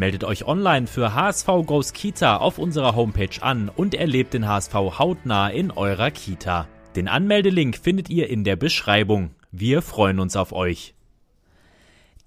Meldet euch online für HSV Goes Kita auf unserer Homepage an und erlebt den HSV hautnah in eurer Kita. Den Anmeldelink findet ihr in der Beschreibung. Wir freuen uns auf euch.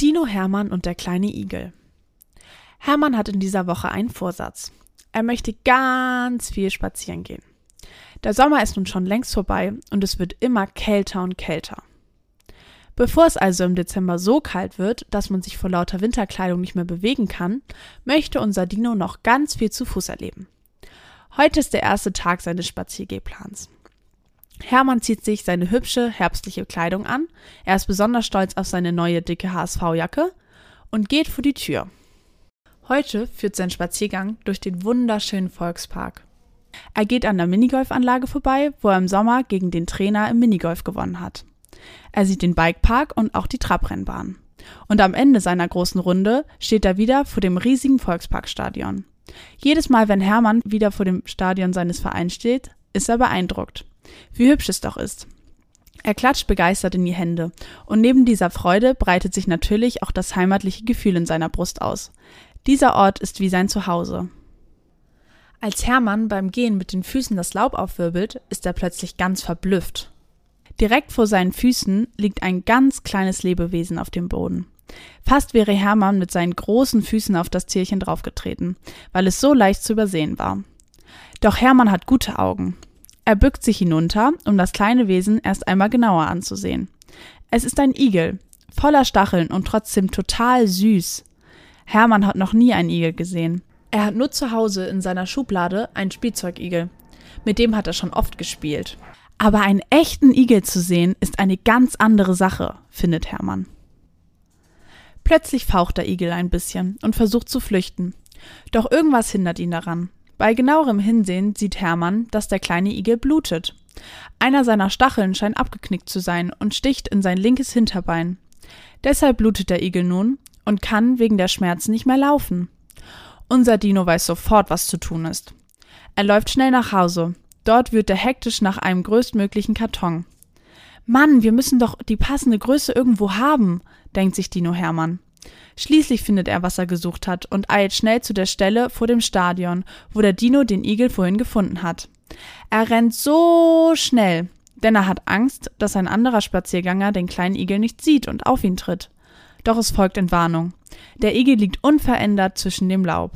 Dino Hermann und der kleine Igel. Hermann hat in dieser Woche einen Vorsatz. Er möchte ganz viel spazieren gehen. Der Sommer ist nun schon längst vorbei und es wird immer kälter und kälter. Bevor es also im Dezember so kalt wird, dass man sich vor lauter Winterkleidung nicht mehr bewegen kann, möchte unser Dino noch ganz viel zu Fuß erleben. Heute ist der erste Tag seines Spaziergehplans. Hermann zieht sich seine hübsche herbstliche Kleidung an, er ist besonders stolz auf seine neue dicke HSV-Jacke und geht vor die Tür. Heute führt sein Spaziergang durch den wunderschönen Volkspark. Er geht an der Minigolfanlage vorbei, wo er im Sommer gegen den Trainer im Minigolf gewonnen hat. Er sieht den Bikepark und auch die Trabrennbahn. Und am Ende seiner großen Runde steht er wieder vor dem riesigen Volksparkstadion. Jedes Mal, wenn Hermann wieder vor dem Stadion seines Vereins steht, ist er beeindruckt. Wie hübsch es doch ist. Er klatscht begeistert in die Hände, und neben dieser Freude breitet sich natürlich auch das heimatliche Gefühl in seiner Brust aus. Dieser Ort ist wie sein Zuhause. Als Hermann beim Gehen mit den Füßen das Laub aufwirbelt, ist er plötzlich ganz verblüfft. Direkt vor seinen Füßen liegt ein ganz kleines Lebewesen auf dem Boden. Fast wäre Hermann mit seinen großen Füßen auf das Tierchen draufgetreten, weil es so leicht zu übersehen war. Doch Hermann hat gute Augen. Er bückt sich hinunter, um das kleine Wesen erst einmal genauer anzusehen. Es ist ein Igel, voller Stacheln und trotzdem total süß. Hermann hat noch nie einen Igel gesehen. Er hat nur zu Hause in seiner Schublade einen Spielzeugigel. Mit dem hat er schon oft gespielt. Aber einen echten Igel zu sehen, ist eine ganz andere Sache, findet Hermann. Plötzlich faucht der Igel ein bisschen und versucht zu flüchten. Doch irgendwas hindert ihn daran. Bei genauerem Hinsehen sieht Hermann, dass der kleine Igel blutet. Einer seiner Stacheln scheint abgeknickt zu sein und sticht in sein linkes Hinterbein. Deshalb blutet der Igel nun und kann wegen der Schmerzen nicht mehr laufen. Unser Dino weiß sofort, was zu tun ist. Er läuft schnell nach Hause, Dort wird er hektisch nach einem größtmöglichen Karton. Mann, wir müssen doch die passende Größe irgendwo haben, denkt sich Dino Hermann. Schließlich findet er, was er gesucht hat, und eilt schnell zu der Stelle vor dem Stadion, wo der Dino den Igel vorhin gefunden hat. Er rennt so schnell, denn er hat Angst, dass ein anderer Spaziergänger den kleinen Igel nicht sieht und auf ihn tritt. Doch es folgt Entwarnung. Der Igel liegt unverändert zwischen dem Laub.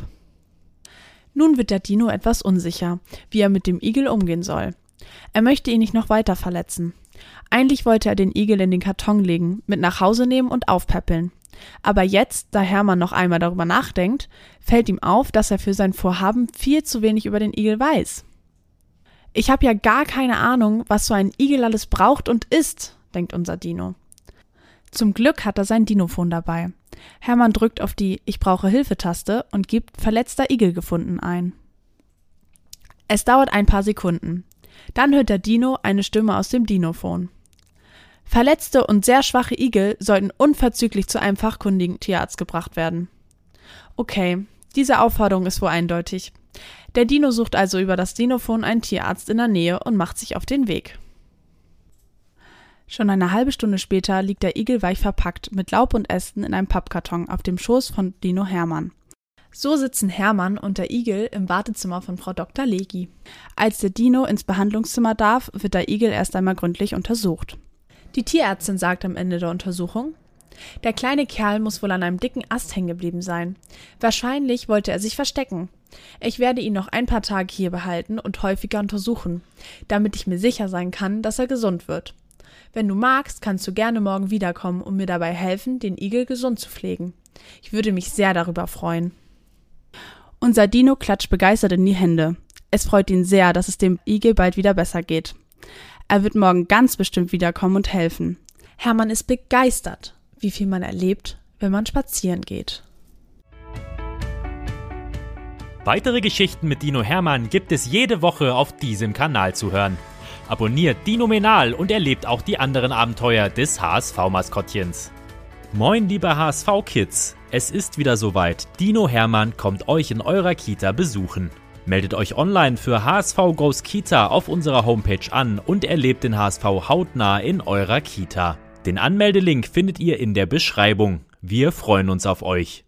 Nun wird der Dino etwas unsicher, wie er mit dem Igel umgehen soll. Er möchte ihn nicht noch weiter verletzen. Eigentlich wollte er den Igel in den Karton legen, mit nach Hause nehmen und aufpäppeln. Aber jetzt, da Hermann noch einmal darüber nachdenkt, fällt ihm auf, dass er für sein Vorhaben viel zu wenig über den Igel weiß. Ich habe ja gar keine Ahnung, was so ein Igel alles braucht und isst, denkt unser Dino. Zum Glück hat er sein Dinophon dabei. Hermann drückt auf die Ich brauche Hilfe-Taste und gibt verletzter Igel gefunden ein. Es dauert ein paar Sekunden. Dann hört der Dino eine Stimme aus dem Dinophon. Verletzte und sehr schwache Igel sollten unverzüglich zu einem fachkundigen Tierarzt gebracht werden. Okay, diese Aufforderung ist wohl eindeutig. Der Dino sucht also über das Dinophon einen Tierarzt in der Nähe und macht sich auf den Weg. Schon eine halbe Stunde später liegt der Igel weich verpackt mit Laub und Ästen in einem Pappkarton auf dem Schoß von Dino Hermann. So sitzen Hermann und der Igel im Wartezimmer von Frau Dr. Legi. Als der Dino ins Behandlungszimmer darf, wird der Igel erst einmal gründlich untersucht. Die Tierärztin sagt am Ende der Untersuchung, der kleine Kerl muss wohl an einem dicken Ast hängen geblieben sein. Wahrscheinlich wollte er sich verstecken. Ich werde ihn noch ein paar Tage hier behalten und häufiger untersuchen, damit ich mir sicher sein kann, dass er gesund wird. Wenn du magst, kannst du gerne morgen wiederkommen und mir dabei helfen, den Igel gesund zu pflegen. Ich würde mich sehr darüber freuen. Unser Dino klatscht begeistert in die Hände. Es freut ihn sehr, dass es dem Igel bald wieder besser geht. Er wird morgen ganz bestimmt wiederkommen und helfen. Hermann ist begeistert, wie viel man erlebt, wenn man spazieren geht. Weitere Geschichten mit Dino Hermann gibt es jede Woche auf diesem Kanal zu hören. Abonniert Dino Menal und erlebt auch die anderen Abenteuer des HSV-Maskottchens. Moin, liebe HSV-Kids! Es ist wieder soweit. Dino Hermann kommt euch in eurer Kita besuchen. Meldet euch online für HSV Goes Kita auf unserer Homepage an und erlebt den HSV hautnah in eurer Kita. Den Anmeldelink findet ihr in der Beschreibung. Wir freuen uns auf euch.